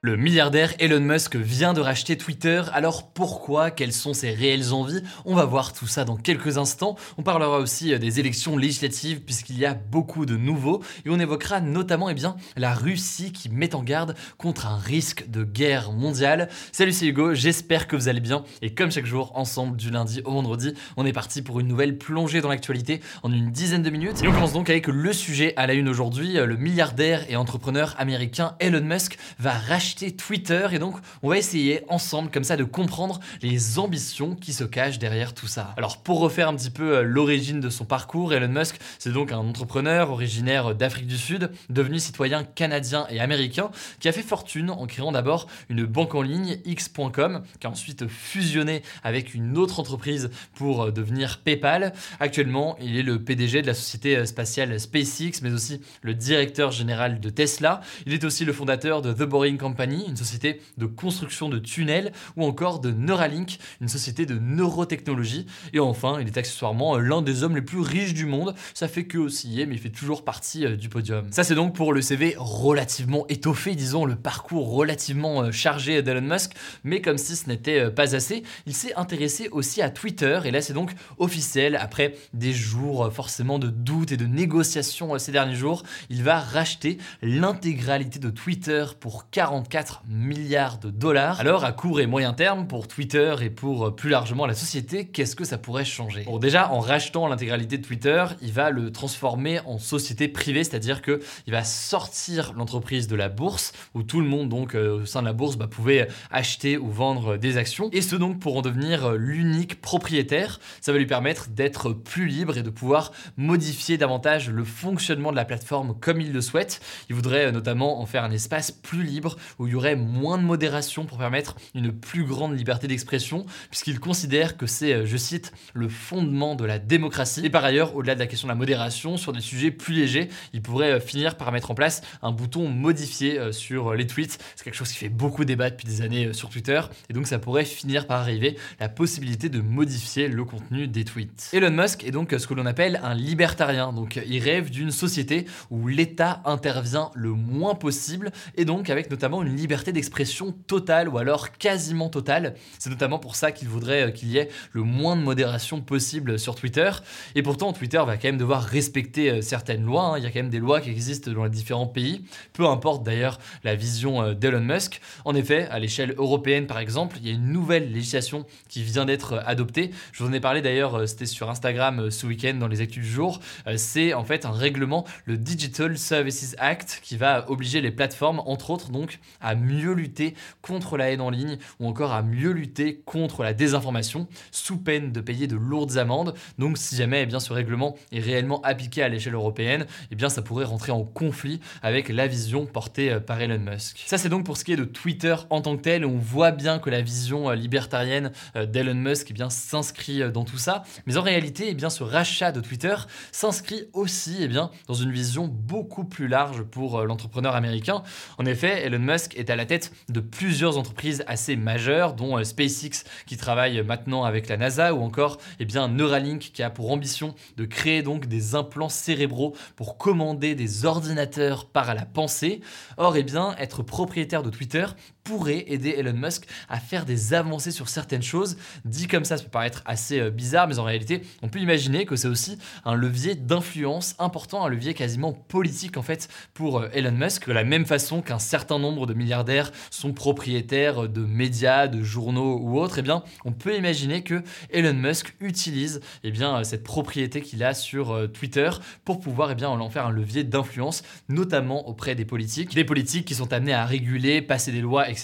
Le milliardaire Elon Musk vient de racheter Twitter, alors pourquoi? Quelles sont ses réelles envies? On va voir tout ça dans quelques instants. On parlera aussi euh, des élections législatives puisqu'il y a beaucoup de nouveaux. Et on évoquera notamment eh bien, la Russie qui met en garde contre un risque de guerre mondiale. Salut c'est Hugo, j'espère que vous allez bien. Et comme chaque jour ensemble du lundi au vendredi, on est parti pour une nouvelle plongée dans l'actualité en une dizaine de minutes. Et on commence donc avec le sujet à la une aujourd'hui, le milliardaire et entrepreneur américain Elon Musk va racheter Twitter et donc on va essayer ensemble comme ça de comprendre les ambitions qui se cachent derrière tout ça. Alors pour refaire un petit peu euh, l'origine de son parcours, Elon Musk c'est donc un entrepreneur originaire d'Afrique du Sud, devenu citoyen canadien et américain, qui a fait fortune en créant d'abord une banque en ligne X.com, qui a ensuite fusionné avec une autre entreprise pour euh, devenir PayPal. Actuellement, il est le PDG de la société euh, spatiale SpaceX, mais aussi le directeur général de Tesla. Il est aussi le fondateur de The Boring Company une société de construction de tunnels, ou encore de Neuralink, une société de neurotechnologie. Et enfin, il est accessoirement euh, l'un des hommes les plus riches du monde. Ça fait que osciller, mais il fait toujours partie euh, du podium. Ça, c'est donc pour le CV relativement étoffé, disons, le parcours relativement euh, chargé d'Elon Musk. Mais comme si ce n'était pas assez, il s'est intéressé aussi à Twitter. Et là, c'est donc officiel. Après des jours forcément de doutes et de négociations ces derniers jours, il va racheter l'intégralité de Twitter pour 44 milliards de dollars. Alors à court et moyen terme, pour Twitter et pour euh, plus largement la société, qu'est-ce que ça pourrait changer? Bon déjà, en rachetant l'intégralité de Twitter, il va le transformer en société privée, c'est-à-dire que il va sortir l'entreprise de la bourse, où tout le monde donc euh, au sein de la bourse bah, pouvait acheter ou vendre des actions, et ce donc pour en devenir euh, l'unique propriétaire. Ça va lui permettre d'être plus libre et de pouvoir modifier davantage le fonctionnement de la plateforme comme il le souhaite. Il voudrait notamment en faire un espace plus libre où il y aurait moins de modération pour permettre une plus grande liberté d'expression, puisqu'il considère que c'est, euh, je cite, le fondement de la démocratie. Et par ailleurs, au-delà de la question de la modération, sur des sujets plus légers, il pourrait euh, finir par mettre en place un bouton modifié euh, sur les tweets. C'est quelque chose qui fait beaucoup débat depuis des années sur Twitter, et donc ça pourrait finir par arriver la possibilité de modifier le contenu des tweets. Elon Musk est donc ce que l'on appelle un libertarien, donc il rêve d'une société où l'État intervient le moins possible, et donc avec notamment une liberté d'expression totale ou alors quasiment totale. C'est notamment pour ça qu'il voudrait euh, qu'il y ait le moins de modération possible sur Twitter. Et pourtant, Twitter va quand même devoir respecter euh, certaines lois. Hein. Il y a quand même des lois qui existent dans les différents pays, peu importe d'ailleurs la vision euh, d'Elon Musk. En effet, à l'échelle européenne par exemple, il y a une nouvelle législation qui vient d'être adoptée. Je vous en ai parlé d'ailleurs, c'était sur Instagram ce week-end dans les actus du jour. C'est en fait un règlement, le Digital Services Act, qui va obliger les plateformes, entre autres donc, à mieux lutter contre la haine en ligne ou encore à mieux lutter contre la désinformation sous peine de payer de lourdes amendes. Donc si jamais eh bien, ce règlement est réellement appliqué à l'échelle européenne, eh bien, ça pourrait rentrer en conflit avec la vision portée euh, par Elon Musk. Ça c'est donc pour ce qui est de Twitter en tant que tel. On voit bien que la vision euh, libertarienne euh, d'Elon Musk eh bien, s'inscrit dans tout ça. Mais en réalité, eh bien, ce rachat de Twitter s'inscrit aussi eh bien, dans une vision beaucoup plus large pour l'entrepreneur américain. En effet, Elon Musk est à la tête de plusieurs entreprises assez majeures, dont euh, SpaceX qui travaille maintenant avec la NASA, ou encore eh bien, Neuralink qui a pour ambition de créer donc des implants cérébraux pour commander des ordinateurs par la pensée. Or, eh bien, être propriétaire de Twitter pourrait aider Elon Musk à faire des avancées sur certaines choses. Dit comme ça, ça peut paraître assez euh, bizarre, mais en réalité, on peut imaginer que c'est aussi un levier d'influence important, un levier quasiment politique en fait pour euh, Elon Musk, de la même façon qu'un certain nombre de milliardaires sont propriétaires de médias, de journaux ou autres, eh bien, on peut imaginer que Elon Musk utilise eh bien, cette propriété qu'il a sur euh, Twitter pour pouvoir eh bien, en faire un levier d'influence, notamment auprès des politiques, des politiques qui sont amenés à réguler, passer des lois, etc.,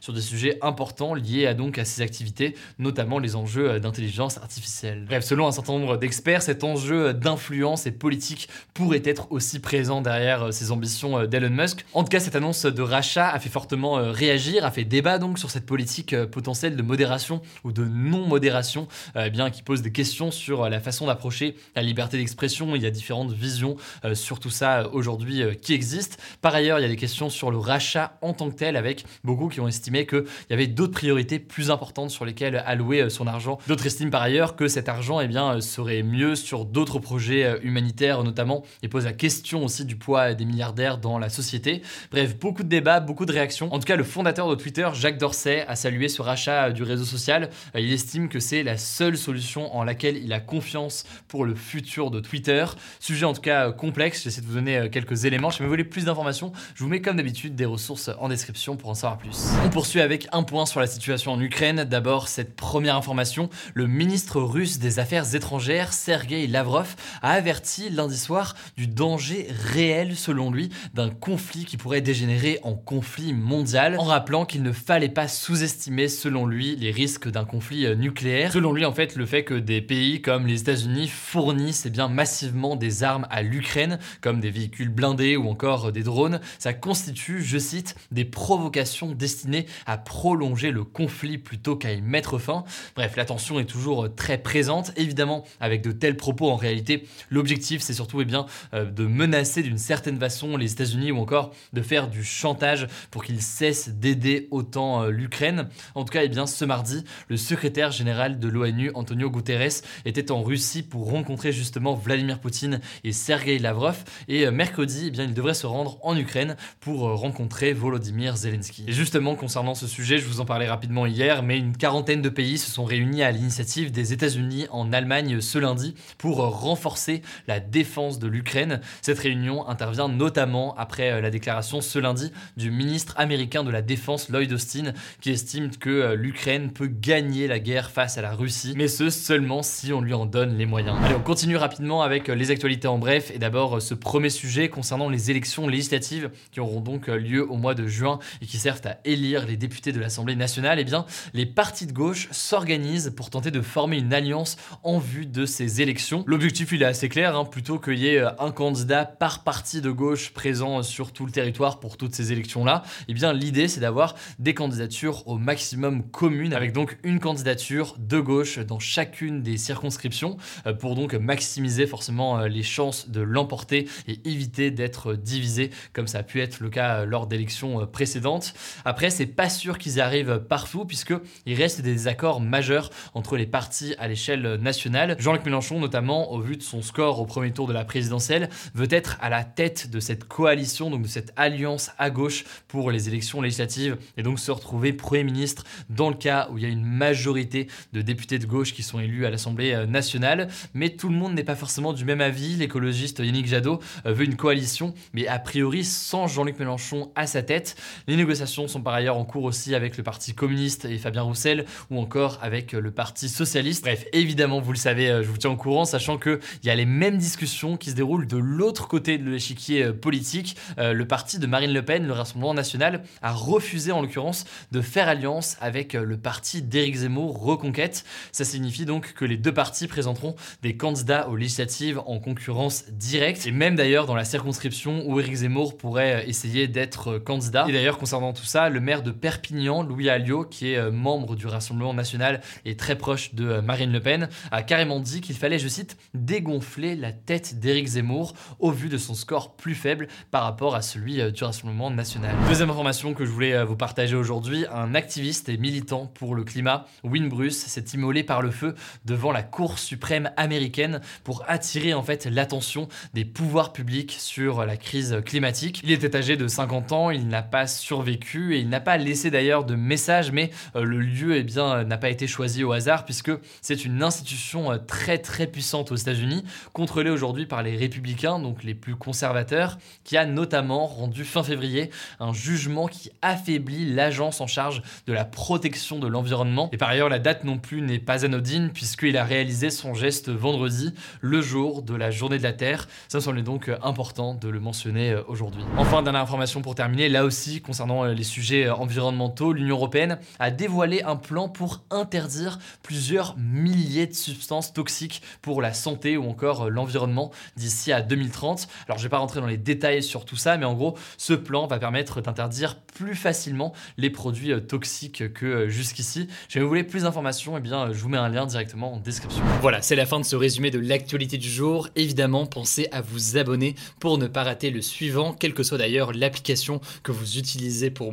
sur des sujets importants liés à donc à ces activités, notamment les enjeux euh, d'intelligence artificielle. Bref, selon un certain nombre d'experts, cet enjeu d'influence et politique pourrait être aussi présent derrière euh, ces ambitions d'Elon Musk. En tout cas, cette annonce de rachat a fait fortement réagir, a fait débat donc sur cette politique potentielle de modération ou de non-modération, eh bien, qui pose des questions sur la façon d'approcher la liberté d'expression. Il y a différentes visions euh, sur tout ça euh, aujourd'hui euh, qui existent. Par ailleurs, il y a des questions sur le rachat en tant que tel, avec beaucoup qui ont estimé qu'il y avait d'autres priorités plus importantes sur lesquelles allouer son argent. D'autres estiment par ailleurs que cet argent eh bien, serait mieux sur d'autres projets humanitaires notamment, et posent la question aussi du poids des milliardaires dans la société. Bref, beaucoup de débats, beaucoup de réactions. En tout cas, le fondateur de Twitter, Jacques Dorsey, a salué ce rachat du réseau social. Il estime que c'est la seule solution en laquelle il a confiance pour le futur de Twitter. Sujet en tout cas complexe, j'essaie de vous donner euh, quelques éléments. Si vous voulez plus d'informations, je vous mets comme d'habitude des ressources en description pour en savoir On poursuit avec un point sur la situation en Ukraine. D'abord, cette première information, le ministre russe des Affaires étrangères, Sergei Lavrov, a averti lundi soir du danger réel, selon lui, d'un conflit qui pourrait dégénérer en conflit mondial, en rappelant qu'il ne fallait pas sous-estimer, selon lui, les risques d'un conflit euh, nucléaire. Selon lui, en fait, le fait que des pays comme les États-Unis fournissent eh massivement des armes à l'Ukraine, comme des véhicules blindés ou encore des drones, ça constitue, je cite, des provocations destinées à prolonger le conflit plutôt qu'à y mettre fin. Bref, la tension est toujours très présente. Évidemment, avec de tels propos, en réalité, l'objectif, c'est surtout eh bien, euh, de menacer d'une certaine façon les États-Unis ou encore de faire du chantage pour qu'ils cessent d'aider autant euh, l'Ukraine. En tout cas, eh bien, ce mardi, le secrétaire général de l'ONU, Antonio Guterres, était en Russie pour rencontrer justement Vladimir Poutine et Sergei Lavrov. Et euh, mercredi, eh bien, il devrait se rendre en Ukraine pour euh, rencontrer Volodymyr Zelensky. Justement, concernant ce sujet, je vous en parlais rapidement hier, mais une quarantaine de pays se sont réunis à l'initiative des États-Unis en Allemagne ce lundi pour euh, renforcer la défense de l'Ukraine. Cette réunion intervient notamment après la déclaration ce lundi du ministre américain de la Défense Lloyd Austin qui estime que l'Ukraine peut gagner la guerre face à la Russie, mais ce seulement si on lui en donne les moyens. Allez, on continue rapidement avec les actualités en bref et d'abord ce premier sujet concernant les élections législatives qui auront donc lieu au mois de juin et qui servent à élire les députés de l'Assemblée nationale. Eh bien, les partis de gauche s'organisent pour tenter de former une alliance en vue de ces élections. L'objectif il est assez clair, hein, plutôt qu'il y ait un candidat par parti de gauche présent sur tout le territoire pour toutes ces élections-là. Eh bien, l'idée c'est d'avoir des candidatures au maximum communes avec donc une candidature de gauche dans chacune des circonscriptions euh, pour donc maximiser forcément euh, les chances de l'emporter et éviter d'être divisé comme ça a pu être le cas euh, lors d'élections précédentes. Après, c'est pas sûr qu'ils y arrivent partout puisque il reste des accords majeurs entre les partis à l'échelle nationale. Jean-Luc Mélenchon, notamment, au vu de son score au premier tour de la présidentielle, veut être à la tête de cette coalition, donc de cette alliance à gauche pour les élections législatives et donc se retrouver Premier ministre dans le cas où il y a une majorité de députés de gauche qui sont élus à l'Assemblée nationale. Mais tout le monde n'est pas forcément du même avis. L'écologiste Yannick Jadot euh, veut une coalition, mais a priori sans Jean-Luc Mélenchon à sa tête. Les négociations sont par ailleurs en cours aussi avec le Parti communiste et Fabien Roussel, ou encore avec le Parti socialiste. Bref, évidemment, vous le savez, euh, je vous tiens au courant, sachant qu'il y a les mêmes discussions qui se déroulent de l'autre côté de l'échiquier euh, politique. Le parti de Marine Le Pen, le Rassemblement national, a refusé en l'occurrence de faire alliance avec le parti d'Éric Zemmour, Reconquête. Ça signifie donc que les deux partis présenteront des candidats aux législatives en concurrence directe, et même d'ailleurs dans la circonscription où Éric Zemmour pourrait essayer d'être candidat. Et d'ailleurs, concernant tout ça, le maire de Perpignan, Louis Alliot, qui est membre du Rassemblement national et très proche de Marine Le Pen, a carrément dit qu'il fallait, je cite, dégonfler la tête d'Éric Zemmour au vu de son score plus faible par rapport à celui du Rassemblement national. Deuxième information que je voulais vous partager aujourd'hui, un activiste et militant pour le climat, Win Bruce, s'est immolé par le feu devant la Cour suprême américaine pour attirer en fait l'attention des pouvoirs publics sur la crise climatique. Il était âgé de 50 ans, il n'a pas survécu et il n'a pas laissé d'ailleurs de message, mais euh, le lieu eh bien n'a pas été choisi au hasard puisque c'est une institution euh, très très puissante aux États-Unis, contrôlée aujourd'hui par les républicains, donc les plus conservateurs, qui a notamment rendu fin février un jugement qui affaiblit l'agence en charge de la protection de l'environnement. Et par ailleurs, la date non plus n'est pas anodine puisqu'il a réalisé son geste vendredi, le jour de la journée de la Terre. Ça me donc euh, important de le mentionner euh, aujourd'hui. Enfin, dernière information pour terminer, là aussi concernant les sujets environnementaux, l'Union européenne a dévoilé un plan pour interdire plusieurs milliers de substances toxiques pour la santé ou encore euh, l'environnement d'ici à 2030. Alors je vais pas rentrer dans les détails sur tout ça, mais en gros, ce plan va permettre d'interdire plus facilement les produits euh, toxiques que euh, jusqu'ici. Si vous voulez plus d'informations, eh bien je vous mets un lien directement en description. Voilà, c'est la fin de ce résumé de l'actualité du jour. Évidemment, pensez à vous abonner pour ne pas rater le suivant, quelle que soit d'ailleurs l'application que vous utilisez pour